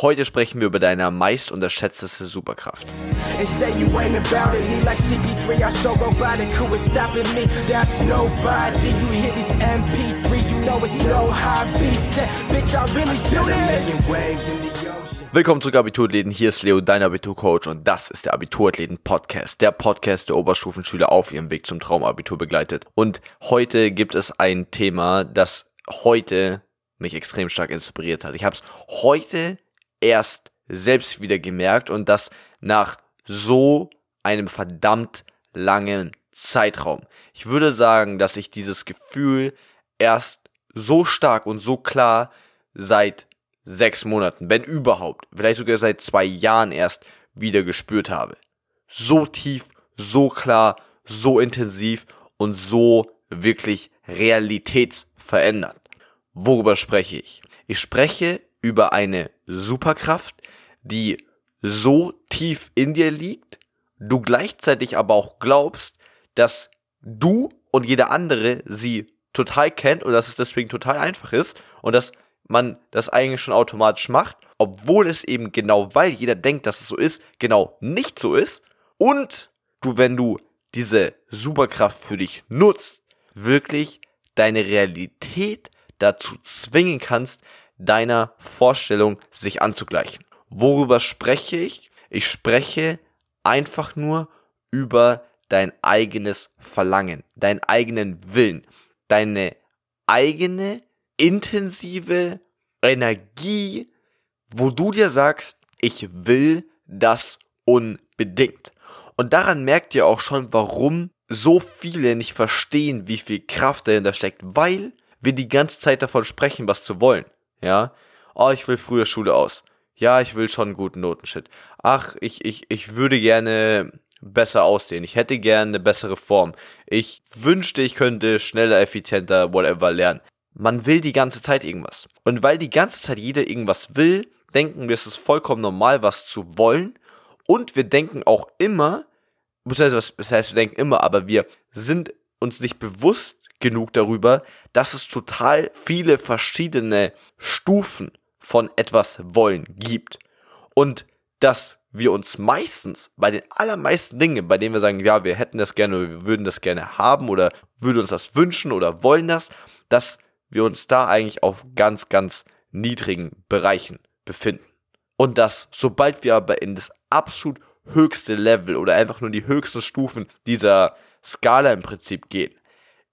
Heute sprechen wir über deine meist unterschätzteste Superkraft. Willkommen zurück Abiturathleten, hier ist Leo, dein Abiturcoach und das ist der Abiturathleten-Podcast, der Podcast, der Oberstufenschüler auf ihrem Weg zum Traumabitur begleitet. Und heute gibt es ein Thema, das heute mich extrem stark inspiriert hat. Ich habe es heute erst selbst wieder gemerkt und das nach so einem verdammt langen Zeitraum. Ich würde sagen, dass ich dieses Gefühl erst so stark und so klar seit sechs Monaten, wenn überhaupt, vielleicht sogar seit zwei Jahren erst wieder gespürt habe. So tief, so klar, so intensiv und so wirklich realitätsverändert. Worüber spreche ich? Ich spreche über eine Superkraft, die so tief in dir liegt, du gleichzeitig aber auch glaubst, dass du und jeder andere sie total kennt und dass es deswegen total einfach ist und dass man das eigentlich schon automatisch macht, obwohl es eben genau, weil jeder denkt, dass es so ist, genau nicht so ist. Und du, wenn du diese Superkraft für dich nutzt, wirklich deine Realität dazu zwingen kannst, deiner Vorstellung sich anzugleichen. Worüber spreche ich? Ich spreche einfach nur über dein eigenes Verlangen, deinen eigenen Willen, deine eigene intensive Energie, wo du dir sagst, ich will das unbedingt. Und daran merkt ihr auch schon, warum so viele nicht verstehen, wie viel Kraft dahinter steckt, weil wir die ganze Zeit davon sprechen, was zu wollen. Ja, oh, ich will früher Schule aus. Ja, ich will schon einen guten Notenschnitt. Ach, ich, ich, ich würde gerne besser aussehen. Ich hätte gerne eine bessere Form. Ich wünschte, ich könnte schneller, effizienter, whatever lernen. Man will die ganze Zeit irgendwas. Und weil die ganze Zeit jeder irgendwas will, denken wir, es ist vollkommen normal, was zu wollen. Und wir denken auch immer, das heißt, wir denken immer, aber wir sind uns nicht bewusst, genug darüber, dass es total viele verschiedene Stufen von etwas wollen gibt. Und dass wir uns meistens bei den allermeisten Dingen, bei denen wir sagen, ja, wir hätten das gerne, wir würden das gerne haben oder würden uns das wünschen oder wollen das, dass wir uns da eigentlich auf ganz, ganz niedrigen Bereichen befinden. Und dass sobald wir aber in das absolut höchste Level oder einfach nur die höchsten Stufen dieser Skala im Prinzip gehen,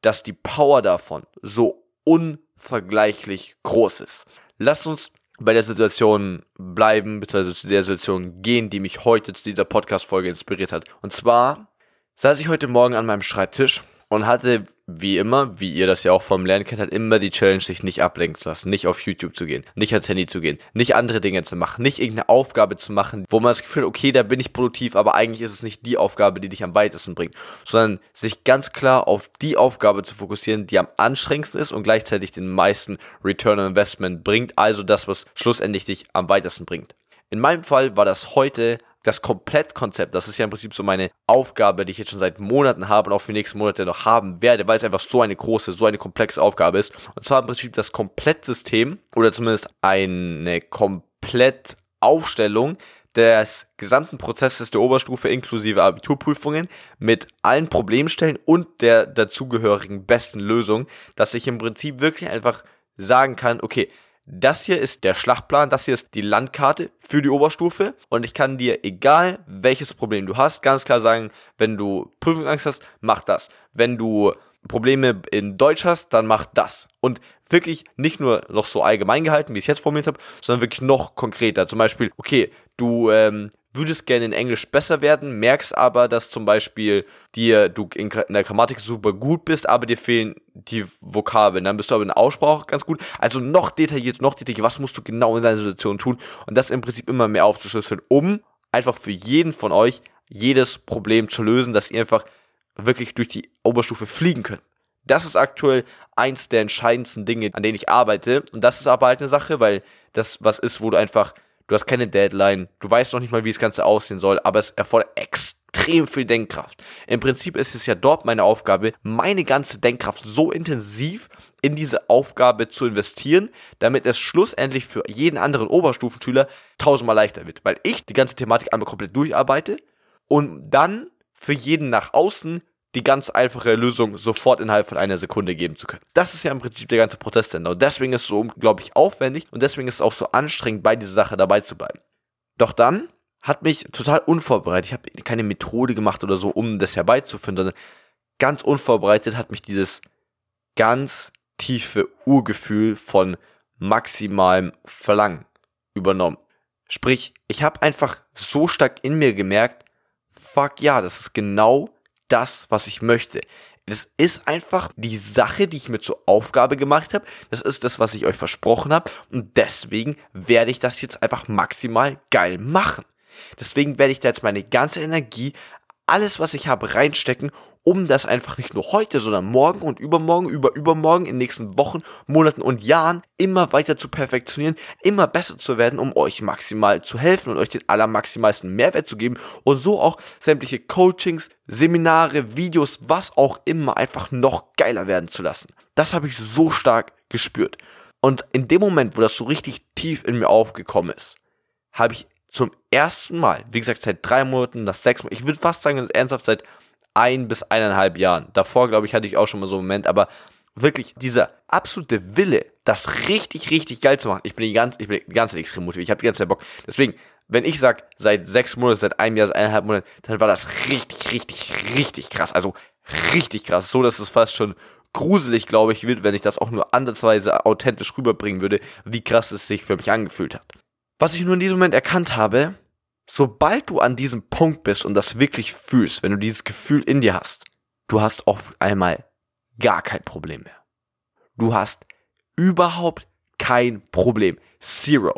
dass die Power davon so unvergleichlich groß ist. Lass uns bei der Situation bleiben, beziehungsweise zu der Situation gehen, die mich heute zu dieser Podcast-Folge inspiriert hat. Und zwar saß ich heute Morgen an meinem Schreibtisch und hatte wie immer, wie ihr das ja auch vom Lernen kennt, halt immer die Challenge, sich nicht ablenken zu lassen, nicht auf YouTube zu gehen, nicht ans Handy zu gehen, nicht andere Dinge zu machen, nicht irgendeine Aufgabe zu machen, wo man das Gefühl hat, okay, da bin ich produktiv, aber eigentlich ist es nicht die Aufgabe, die dich am weitesten bringt, sondern sich ganz klar auf die Aufgabe zu fokussieren, die am anstrengendsten ist und gleichzeitig den meisten Return on Investment bringt, also das, was schlussendlich dich am weitesten bringt. In meinem Fall war das heute das Komplettkonzept, das ist ja im Prinzip so meine Aufgabe, die ich jetzt schon seit Monaten habe und auch für die nächsten Monate noch haben werde, weil es einfach so eine große, so eine komplexe Aufgabe ist. Und zwar im Prinzip das Komplettsystem oder zumindest eine Komplettaufstellung des gesamten Prozesses der Oberstufe inklusive Abiturprüfungen mit allen Problemstellen und der dazugehörigen besten Lösung, dass ich im Prinzip wirklich einfach sagen kann, okay, das hier ist der Schlachtplan, das hier ist die Landkarte für die Oberstufe und ich kann dir, egal welches Problem du hast, ganz klar sagen, wenn du Prüfungsangst hast, mach das. Wenn du Probleme in Deutsch hast, dann mach das. Und wirklich nicht nur noch so allgemein gehalten, wie ich es jetzt formuliert habe, sondern wirklich noch konkreter. Zum Beispiel, okay, du ähm, würdest gerne in Englisch besser werden, merkst aber, dass zum Beispiel dir du in, der Grammatik super gut bist, aber dir fehlen die Vokabeln. Dann bist du aber in der Aussprache ganz gut. Also noch detailliert, noch detailliert, was musst du genau in deiner Situation tun und das im Prinzip immer mehr aufzuschlüsseln, um einfach für jeden von euch jedes Problem zu lösen, dass ihr einfach wirklich durch die Oberstufe fliegen könnt. Das ist aktuell eins der entscheidendsten Dinge, an denen ich arbeite. Und das ist aber halt eine Sache, weil das was ist, wo du einfach du hast keine Deadline, du weißt noch nicht mal, wie das Ganze aussehen soll, aber es erfordert extrem viel Denkkraft. Im Prinzip ist es ja dort meine Aufgabe, meine ganze Denkkraft so intensiv in diese Aufgabe zu investieren, damit es schlussendlich für jeden anderen Oberstufenschüler tausendmal leichter wird. Weil ich die ganze Thematik einmal komplett durcharbeite und dann für jeden nach außen die ganz einfache Lösung sofort innerhalb von einer Sekunde geben zu können. Das ist ja im Prinzip der ganze Prozess denn. Und deswegen ist es so unglaublich aufwendig und deswegen ist es auch so anstrengend, bei dieser Sache dabei zu bleiben. Doch dann hat mich total unvorbereitet, ich habe keine Methode gemacht oder so, um das herbeizuführen, sondern ganz unvorbereitet hat mich dieses ganz tiefe Urgefühl von maximalem Verlangen übernommen. Sprich, ich habe einfach so stark in mir gemerkt, fuck ja, das ist genau das, was ich möchte. Das ist einfach die Sache, die ich mir zur Aufgabe gemacht habe. Das ist das, was ich euch versprochen habe. Und deswegen werde ich das jetzt einfach maximal geil machen. Deswegen werde ich da jetzt meine ganze Energie, alles, was ich habe, reinstecken, um das einfach nicht nur heute, sondern morgen und übermorgen, über übermorgen, in den nächsten Wochen, Monaten und Jahren immer weiter zu perfektionieren, immer besser zu werden, um euch maximal zu helfen und euch den allermaximalsten Mehrwert zu geben und so auch sämtliche Coachings, Seminare, Videos, was auch immer einfach noch geiler werden zu lassen. Das habe ich so stark gespürt. Und in dem Moment, wo das so richtig tief in mir aufgekommen ist, habe ich zum ersten Mal, wie gesagt, seit drei Monaten, das sechs Mal, ich würde fast sagen, ernsthaft seit ein bis eineinhalb Jahren. Davor, glaube ich, hatte ich auch schon mal so einen Moment, aber wirklich dieser absolute Wille, das richtig, richtig geil zu machen. Ich bin die ganze, ich bin die ganze extrem motiviert. Ich habe die ganze Zeit Bock. Deswegen, wenn ich sage, seit sechs Monaten, seit einem Jahr, seit eineinhalb Monaten, dann war das richtig, richtig, richtig krass. Also richtig krass. So, dass es fast schon gruselig, glaube ich, wird, wenn ich das auch nur ansatzweise authentisch rüberbringen würde, wie krass es sich für mich angefühlt hat. Was ich nur in diesem Moment erkannt habe, sobald du an diesem Punkt bist und das wirklich fühlst, wenn du dieses Gefühl in dir hast, du hast auf einmal gar kein Problem mehr. Du hast überhaupt kein Problem. Zero.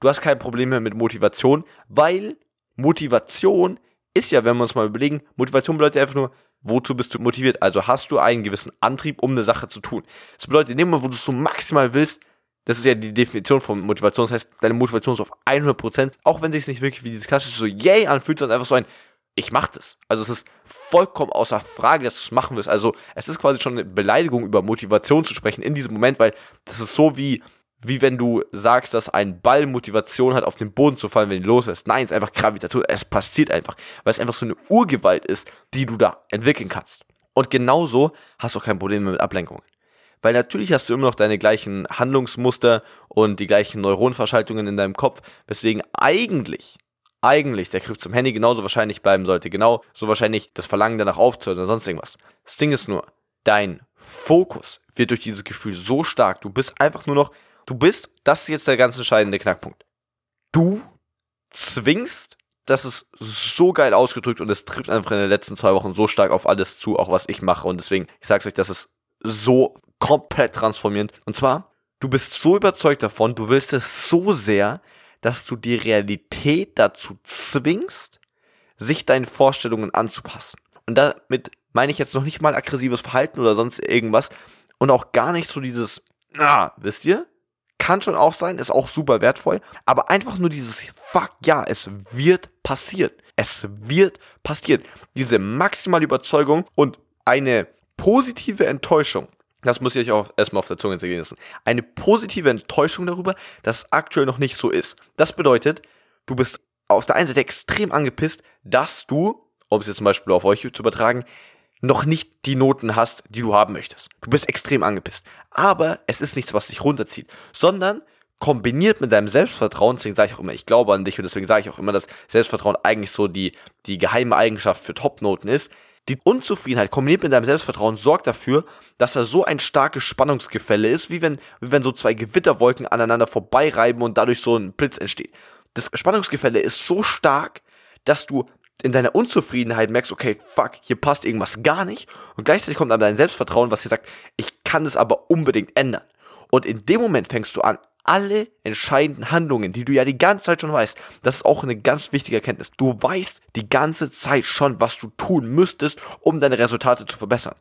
Du hast kein Problem mehr mit Motivation, weil Motivation ist ja, wenn wir uns mal überlegen, Motivation bedeutet einfach nur, wozu bist du motiviert? Also hast du einen gewissen Antrieb, um eine Sache zu tun. Das bedeutet, in dem Moment, wo du es so maximal willst, das ist ja die Definition von Motivation. Das heißt, deine Motivation ist auf 100%, auch wenn sich nicht wirklich wie dieses klassische so yay anfühlt, sondern einfach so ein ich mach das. Also es ist vollkommen außer Frage, dass du es machen wirst. Also es ist quasi schon eine Beleidigung über Motivation zu sprechen in diesem Moment, weil das ist so wie wie wenn du sagst, dass ein Ball Motivation hat, auf den Boden zu fallen, wenn ihn los ist. Nein, es ist einfach Gravitation. Es passiert einfach, weil es einfach so eine Urgewalt ist, die du da entwickeln kannst. Und genauso hast du auch kein Problem mit Ablenkungen. Weil natürlich hast du immer noch deine gleichen Handlungsmuster und die gleichen Neuronverschaltungen in deinem Kopf, weswegen eigentlich, eigentlich der Griff zum Handy genauso wahrscheinlich bleiben sollte. Genau so wahrscheinlich das Verlangen danach aufzuhören oder sonst irgendwas. Das Ding ist nur, dein Fokus wird durch dieses Gefühl so stark, du bist einfach nur noch, du bist, das ist jetzt der ganz entscheidende Knackpunkt. Du zwingst das ist so geil ausgedrückt und es trifft einfach in den letzten zwei Wochen so stark auf alles zu, auch was ich mache. Und deswegen, ich sag's euch, das ist so komplett transformierend. Und zwar, du bist so überzeugt davon, du willst es so sehr, dass du die Realität dazu zwingst, sich deinen Vorstellungen anzupassen. Und damit meine ich jetzt noch nicht mal aggressives Verhalten oder sonst irgendwas und auch gar nicht so dieses, na, wisst ihr? Kann schon auch sein, ist auch super wertvoll, aber einfach nur dieses Fuck, ja, es wird passieren. Es wird passieren. Diese maximale Überzeugung und eine positive Enttäuschung das muss ich euch auch erstmal auf der Zunge zergehen lassen. Eine positive Enttäuschung darüber, dass es aktuell noch nicht so ist. Das bedeutet, du bist auf der einen Seite extrem angepisst, dass du, um es jetzt zum Beispiel auf euch zu übertragen, noch nicht die Noten hast, die du haben möchtest. Du bist extrem angepisst. Aber es ist nichts, was dich runterzieht, sondern kombiniert mit deinem Selbstvertrauen, deswegen sage ich auch immer, ich glaube an dich und deswegen sage ich auch immer, dass Selbstvertrauen eigentlich so die, die geheime Eigenschaft für Topnoten ist, die Unzufriedenheit kombiniert mit deinem Selbstvertrauen sorgt dafür, dass da so ein starkes Spannungsgefälle ist, wie wenn, wie wenn so zwei Gewitterwolken aneinander vorbeireiben und dadurch so ein Blitz entsteht. Das Spannungsgefälle ist so stark, dass du in deiner Unzufriedenheit merkst, okay, fuck, hier passt irgendwas gar nicht. Und gleichzeitig kommt dann dein Selbstvertrauen, was dir sagt, ich kann es aber unbedingt ändern. Und in dem Moment fängst du an, alle entscheidenden Handlungen, die du ja die ganze Zeit schon weißt, das ist auch eine ganz wichtige Erkenntnis. Du weißt die ganze Zeit schon, was du tun müsstest, um deine Resultate zu verbessern.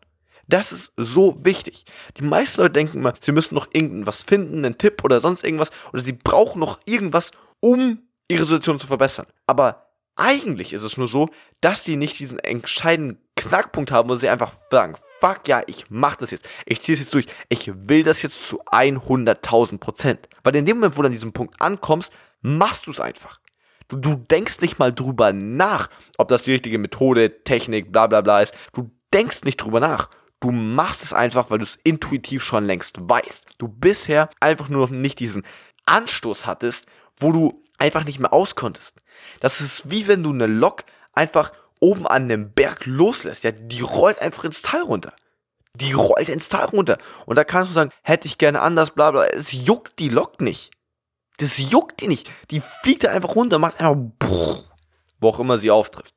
Das ist so wichtig. Die meisten Leute denken immer, sie müssen noch irgendwas finden, einen Tipp oder sonst irgendwas, oder sie brauchen noch irgendwas, um ihre Situation zu verbessern. Aber Eigentlich ist es nur so, dass die nicht diesen entscheidenden Knackpunkt haben, wo sie einfach sagen, fuck ja, ich mach das jetzt. Ich ziehe es jetzt durch. Ich will das jetzt zu 100.000 Prozent. Weil in dem Moment, wo du an diesem Punkt ankommst, machst du es einfach. Du, du denkst nicht mal drüber nach, ob das die richtige Methode, Technik, bla bla bla ist. Du denkst nicht drüber nach. Du machst es einfach, weil du es intuitiv schon längst weißt. Du bisher einfach nur noch nicht diesen Anstoß hattest, wo du einfach nicht mehr auskonntest. Das ist wie wenn du eine Lok einfach oben an einem Berg loslässt. Ja, die rollt einfach ins Tal runter. Die rollt ins Tal runter. Und da kannst du sagen, hätte ich gerne anders, bla bla. Es juckt die Lok nicht. Das juckt die nicht. Die fliegt da einfach runter, macht einfach, wo auch immer sie auftrifft.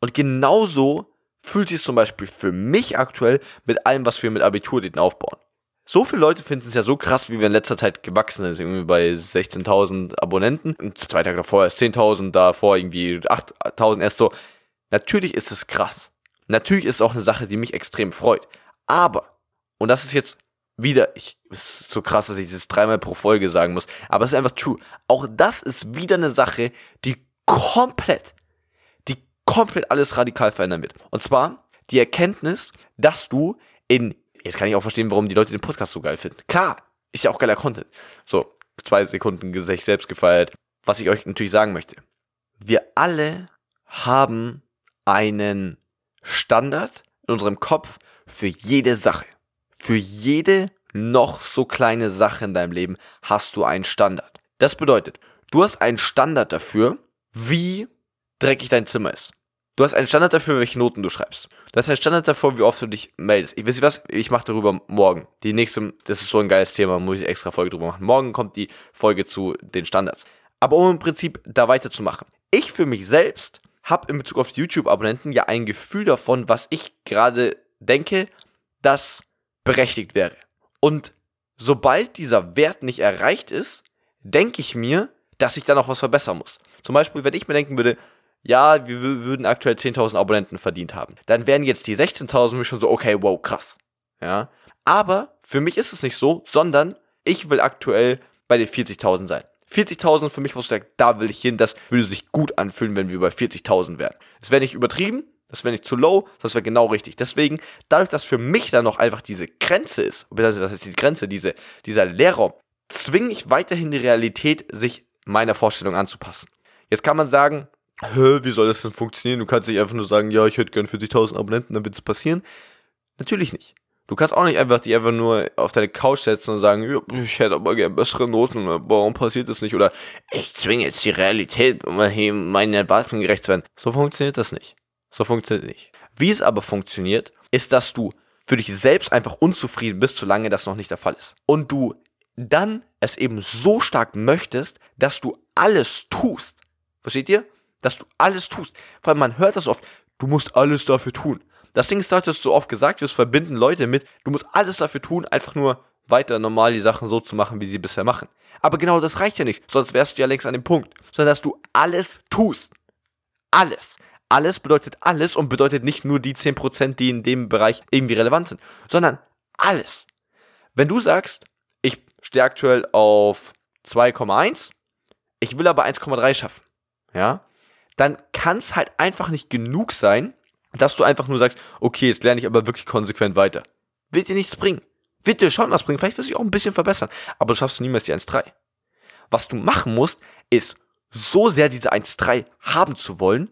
Und genauso fühlt sich es zum Beispiel für mich aktuell mit allem, was wir mit Abiturdaten aufbauen. So viele Leute finden es ja so krass, wie wir in letzter Zeit gewachsen sind. Irgendwie bei 16.000 Abonnenten. Und zwei Tage davor erst 10.000, davor irgendwie 8.000 erst so. Natürlich ist es krass. Natürlich ist es auch eine Sache, die mich extrem freut. Aber, und das ist jetzt wieder, ich, es ist so krass, dass ich das dreimal pro Folge sagen muss, aber es ist einfach true. Auch das ist wieder eine Sache, die komplett, die komplett alles radikal verändern wird. Und zwar die Erkenntnis, dass du in, jetzt kann ich auch verstehen, warum die Leute den Podcast so geil finden. Klar, ist ja auch geiler Content. So, zwei Sekunden sich selbst gefeiert. Was ich euch natürlich sagen möchte. Wir alle haben einen Standard in unserem Kopf für jede Sache. Für jede noch so kleine Sache in deinem Leben hast du einen Standard. Das bedeutet, du hast einen Standard dafür, wie dreckig dein Zimmer ist. Du hast einen Standard dafür, welche Noten du schreibst. Du hast einen Standard dafür, wie oft du dich meldest. Ich weiß nicht was, ich mache darüber morgen. Die nächste, das ist so ein geiles Thema, muss ich extra Folge drüber machen. Morgen kommt die Folge zu den Standards. Aber um im Prinzip da weiterzumachen. Ich für mich selbst habe in Bezug auf YouTube-Abonnenten ja ein Gefühl davon, was ich gerade denke, das berechtigt wäre. Und sobald dieser Wert nicht erreicht ist, denke ich mir, dass ich da noch was verbessern muss. Zum Beispiel, wenn ich mir denken würde, ja, wir würden aktuell 10.000 Abonnenten verdient haben, dann wären jetzt die 16.000 mich schon so, okay, wow, krass. Ja. Aber für mich ist es nicht so, sondern ich will aktuell bei den 40.000 sein. 40.000 für mich, wo ich sage, da will ich hin, das würde sich gut anfühlen, wenn wir bei 40.000 wären. Das wäre nicht übertrieben, das wäre nicht zu low, das wäre genau richtig. Deswegen, dadurch, dass für mich da noch einfach diese Grenze ist, das ist die Grenze, diese, dieser Leerraum, zwinge ich weiterhin die Realität, sich meiner Vorstellung anzupassen. Jetzt kann man sagen, Hä, wie soll das denn funktionieren? Du kannst nicht einfach nur sagen, ja, ich hätte gern 40.000 Abonnenten, dann wird es passieren. Natürlich nicht. Du kannst auch nicht einfach die einfach nur auf deine Couch setzen und sagen, ich hätte aber gern bessere Noten, warum passiert das nicht? Oder ich zwinge jetzt die Realität, um meinen Erwartungen gerecht zu werden. So funktioniert das nicht. So funktioniert nicht. Wie es aber funktioniert, ist, dass du für dich selbst einfach unzufrieden bist, solange das noch nicht der Fall ist. Und du dann es eben so stark möchtest, dass du alles tust. Versteht ihr? Dass du alles tust. Weil man hört das oft, du musst alles dafür tun. Das Ding ist, dass das so oft gesagt wird, verbinden Leute mit, du musst alles dafür tun, einfach nur weiter normal die Sachen so zu machen, wie sie bisher machen. Aber genau das reicht ja nicht, sonst wärst du ja längst an dem Punkt. Sondern dass du alles tust. Alles. Alles bedeutet alles und bedeutet nicht nur die 10%, die in dem Bereich irgendwie relevant sind, sondern alles. Wenn du sagst, ich stehe aktuell auf 2,1, ich will aber 1,3 schaffen, ja, dann kann es halt einfach nicht genug sein, dass du einfach nur sagst, okay, jetzt lerne ich aber wirklich konsequent weiter. Wird dir nichts bringen. Wird dir schon was bringen. Vielleicht wirst du dich auch ein bisschen verbessern. Aber du schaffst niemals die 1.3. Was du machen musst, ist so sehr diese 1.3 haben zu wollen,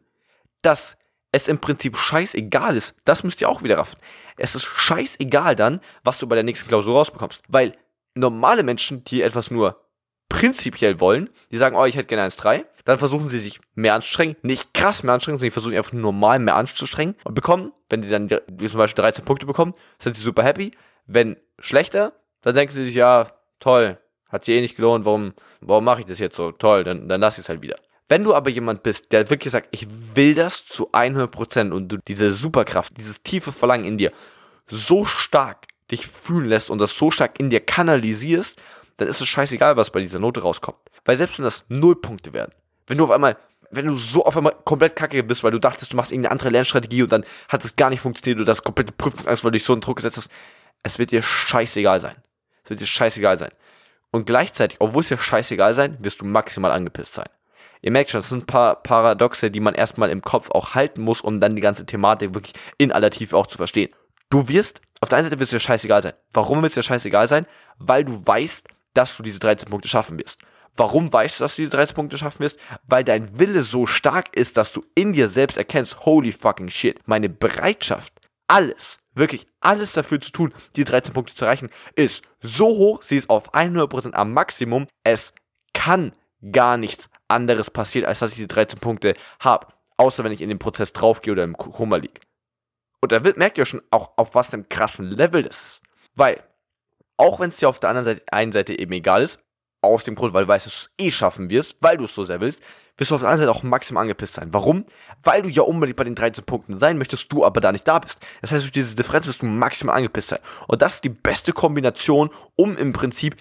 dass es im Prinzip scheißegal ist. Das müsst ihr auch wieder raffen. Es ist scheißegal dann, was du bei der nächsten Klausur rausbekommst. Weil normale Menschen, die etwas nur prinzipiell wollen, die sagen, oh, ich hätte gerne 1.3, dann versuchen sie sich mehr anzustrengen, nicht krass mehr anstrengen, sondern sie versuchen einfach normal mehr anzustrengen und bekommen, wenn sie dann wie zum Beispiel 13 Punkte bekommen, sind sie super happy. Wenn schlechter, dann denken sie sich, ja, toll, hat sich eh nicht gelohnt, warum, warum mache ich das jetzt so? Toll, dann, dann lass ich es halt wieder. Wenn du aber jemand bist, der wirklich sagt, ich will das zu 100% und du diese Superkraft, dieses tiefe Verlangen in dir so stark dich fühlen lässt und das so stark in dir kanalisierst, dann ist es scheißegal, was bei dieser Note rauskommt. Weil selbst wenn das Nullpunkte werden, wenn du auf einmal, wenn du so auf einmal komplett kacke bist, weil du dachtest, du machst irgendeine andere Lernstrategie und dann hat es gar nicht funktioniert, du das komplette Prüfungsangst, weil du dich so einen Druck gesetzt hast, es wird dir scheißegal sein. Es wird dir scheißegal sein. Und gleichzeitig, obwohl es dir scheißegal sein, wirst du maximal angepisst sein. Ihr merkt schon, das sind ein paar Paradoxe, die man erstmal im Kopf auch halten muss, um dann die ganze Thematik wirklich in aller Tiefe auch zu verstehen. Du wirst, auf der einen Seite wird es dir scheißegal sein. Warum wird es dir scheißegal sein? Weil du weißt, dass du diese 13 Punkte schaffen wirst. Warum weißt du, dass du diese 13 Punkte schaffen wirst? Weil dein Wille so stark ist, dass du in dir selbst erkennst, holy fucking shit, meine Bereitschaft, alles, wirklich alles dafür zu tun, die 13 Punkte zu erreichen, ist so hoch, sie ist auf 100% am Maximum. Es kann gar nichts anderes passieren, als dass ich die 13 Punkte habe. Außer wenn ich in den Prozess draufgehe oder im Koma liege. Und da merkt ihr schon auch, auf was einem krassen Level das ist. Weil, auch wenn es dir auf der anderen Seite, einen Seite eben egal ist, aus dem Grund, weil du weißt, dass du es eh schaffen wirst, weil du es so sehr willst, wirst du auf der anderen Seite auch maximal angepisst sein. Warum? Weil du ja unbedingt bei den 13 Punkten sein möchtest, du aber da nicht da bist. Das heißt, durch diese Differenz wirst du maximal angepisst sein. Und das ist die beste Kombination, um im Prinzip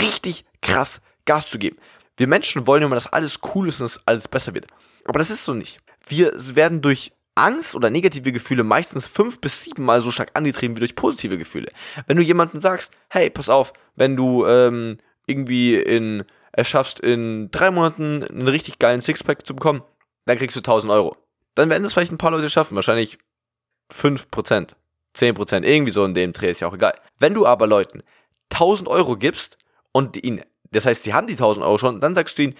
richtig krass Gas zu geben. Wir Menschen wollen immer, dass alles cool ist und dass alles besser wird. Aber das ist so nicht. Wir werden durch Angst oder negative Gefühle meistens fünf bis sieben Mal so stark angetrieben wie durch positive Gefühle. Wenn du jemandem sagst, hey, pass auf, wenn du ähm, irgendwie in, es schaffst, in drei Monaten einen richtig geilen Sixpack zu bekommen, dann kriegst du 1000 Euro. Dann werden es vielleicht ein paar Leute schaffen, wahrscheinlich 5%, 10%, irgendwie so in dem Dreh, ist ja auch egal. Wenn du aber Leuten 1000 Euro gibst und ihnen, das heißt, sie haben die 1000 Euro schon, dann sagst du ihnen,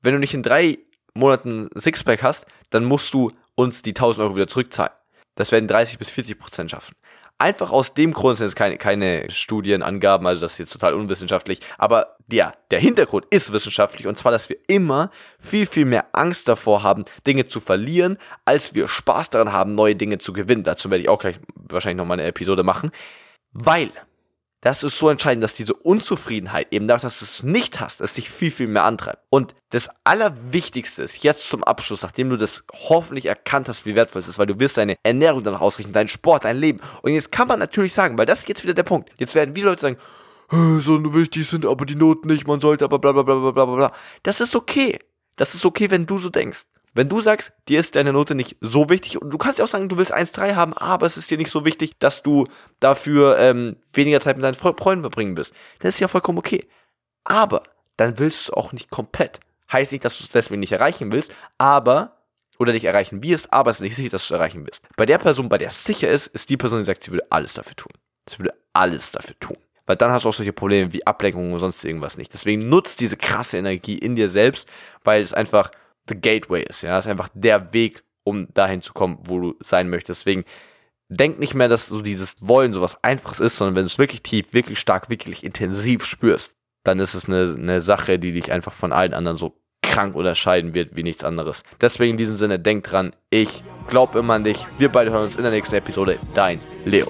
wenn du nicht in drei Monaten Sixpack hast, dann musst du uns die 1000 Euro wieder zurückzahlen. Das werden 30 bis 40 Prozent schaffen. Einfach aus dem Grund sind es keine, keine Studienangaben, also das ist jetzt total unwissenschaftlich. Aber ja, der Hintergrund ist wissenschaftlich und zwar, dass wir immer viel, viel mehr Angst davor haben, Dinge zu verlieren, als wir Spaß daran haben, neue Dinge zu gewinnen. Dazu werde ich auch gleich wahrscheinlich nochmal eine Episode machen. Weil das ist so entscheidend, dass diese Unzufriedenheit eben dadurch, dass du es nicht hast, es dich viel, viel mehr antreibt. Und das Allerwichtigste ist jetzt zum Abschluss, nachdem du das hoffentlich erkannt hast, wie wertvoll es ist, weil du wirst deine Ernährung danach ausrichten, deinen Sport, dein Leben. Und jetzt kann man natürlich sagen, weil das ist jetzt wieder der Punkt. Jetzt werden viele Leute sagen, so wichtig sind aber die Noten nicht, man sollte aber bla bla bla bla bla bla. Das ist okay. Das ist okay, wenn du so denkst. Wenn du sagst, dir ist deine Note nicht so wichtig, und du kannst ja auch sagen, du willst 1,3 haben, aber es ist dir nicht so wichtig, dass du dafür ähm, weniger Zeit mit deinen Freunden verbringen wirst. Das ist ja vollkommen okay. Aber dann willst du es auch nicht komplett. Heißt nicht, dass du es deswegen nicht erreichen willst, aber oder nicht erreichen wirst, aber es ist nicht sicher, dass du es erreichen wirst. Bei der Person, bei der es sicher ist, ist die Person, die sagt, sie würde alles dafür tun. Sie würde alles dafür tun. Weil dann hast du auch solche Probleme wie Ablenkung und sonst irgendwas nicht. Deswegen nutzt diese krasse Energie in dir selbst, weil es einfach the gateway ist. Ja, das ist einfach der Weg, um dahin zu kommen, wo du sein möchtest. Deswegen denk nicht mehr, dass so dieses Wollen so was Einfaches ist, sondern wenn du es wirklich tief, wirklich stark, wirklich intensiv spürst, dann ist es eine, eine Sache, die dich einfach von allen anderen so krank unterscheiden wird wie nichts anderes. Deswegen in diesem Sinne, denk dran, ich glaub immer an dich. Wir beide hören uns in der nächsten Episode. Dein Leo.